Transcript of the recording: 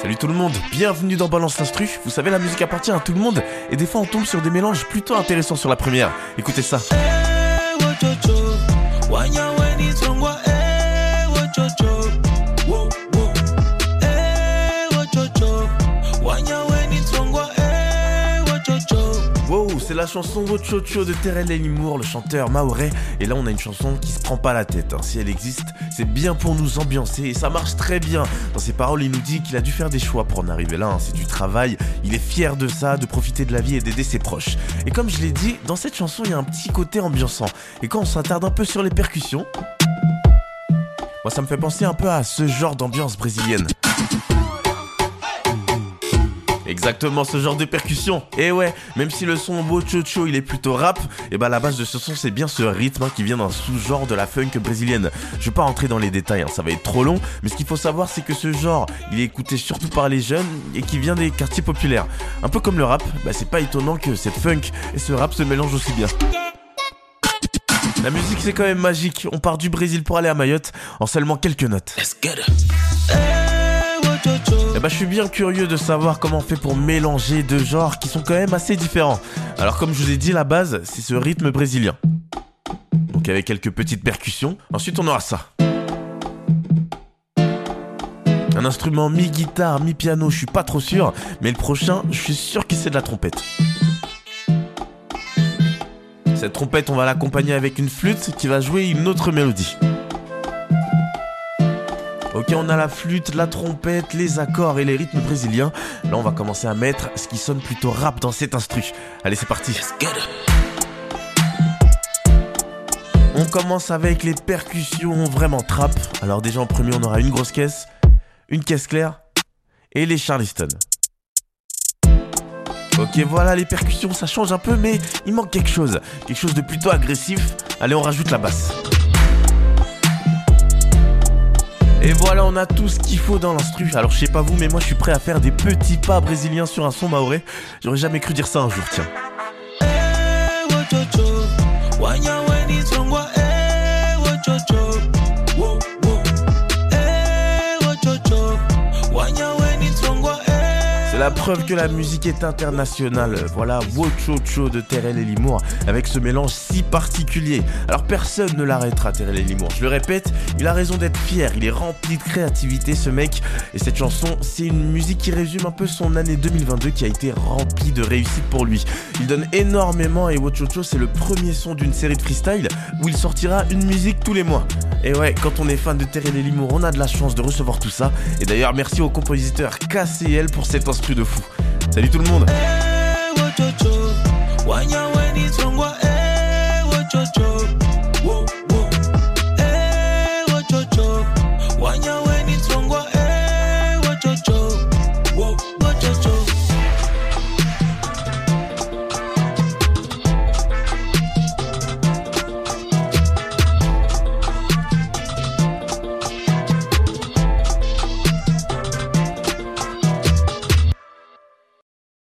Salut tout le monde, bienvenue dans Balance l'Instru. Vous savez, la musique appartient à tout le monde et des fois on tombe sur des mélanges plutôt intéressants sur la première. Écoutez ça. C'est la chanson Wochocho de Terrell Limour, le chanteur maoré. Et là, on a une chanson qui se prend pas la tête. Hein. Si elle existe, c'est bien pour nous ambiancer et ça marche très bien. Dans ses paroles, il nous dit qu'il a dû faire des choix pour en arriver là. Hein. C'est du travail. Il est fier de ça, de profiter de la vie et d'aider ses proches. Et comme je l'ai dit, dans cette chanson, il y a un petit côté ambiançant. Et quand on s'attarde un peu sur les percussions, moi, ça me fait penser un peu à ce genre d'ambiance brésilienne. Exactement ce genre de percussion. Et ouais, même si le son Bochocho il est plutôt rap, et bah la base de ce son c'est bien ce rythme hein, qui vient d'un sous-genre de la funk brésilienne. Je vais pas rentrer dans les détails, hein, ça va être trop long, mais ce qu'il faut savoir c'est que ce genre il est écouté surtout par les jeunes et qui vient des quartiers populaires. Un peu comme le rap, bah c'est pas étonnant que cette funk et ce rap se mélangent aussi bien. La musique c'est quand même magique, on part du Brésil pour aller à Mayotte en seulement quelques notes. Let's get eh ben, je suis bien curieux de savoir comment on fait pour mélanger deux genres qui sont quand même assez différents. Alors, comme je vous ai dit, la base, c'est ce rythme brésilien. Donc, avec quelques petites percussions. Ensuite, on aura ça. Un instrument mi-guitare, mi-piano, je suis pas trop sûr. Mais le prochain, je suis sûr que c'est de la trompette. Cette trompette, on va l'accompagner avec une flûte qui va jouer une autre mélodie. Ok, on a la flûte, la trompette, les accords et les rythmes brésiliens. Là, on va commencer à mettre ce qui sonne plutôt rap dans cet instru. Allez, c'est parti. On commence avec les percussions vraiment trap. Alors déjà en premier, on aura une grosse caisse, une caisse claire et les Charleston. Ok, voilà les percussions, ça change un peu, mais il manque quelque chose. Quelque chose de plutôt agressif. Allez, on rajoute la basse. Et voilà, on a tout ce qu'il faut dans l'instru. Alors je sais pas vous, mais moi je suis prêt à faire des petits pas brésiliens sur un son maoré. J'aurais jamais cru dire ça un jour, tiens. Preuve que la musique est internationale. Voilà Wochocho de Terrell et Limour avec ce mélange si particulier. Alors personne ne l'arrêtera Terrell et Limour. Je le répète, il a raison d'être fier. Il est rempli de créativité ce mec. Et cette chanson, c'est une musique qui résume un peu son année 2022 qui a été remplie de réussite pour lui. Il donne énormément et Wochocho c'est le premier son d'une série de freestyle où il sortira une musique tous les mois. Et ouais, quand on est fan de Terrell et Limour, on a de la chance de recevoir tout ça. Et d'ailleurs, merci au compositeur KCL pour cet instrument Salut tout le monde.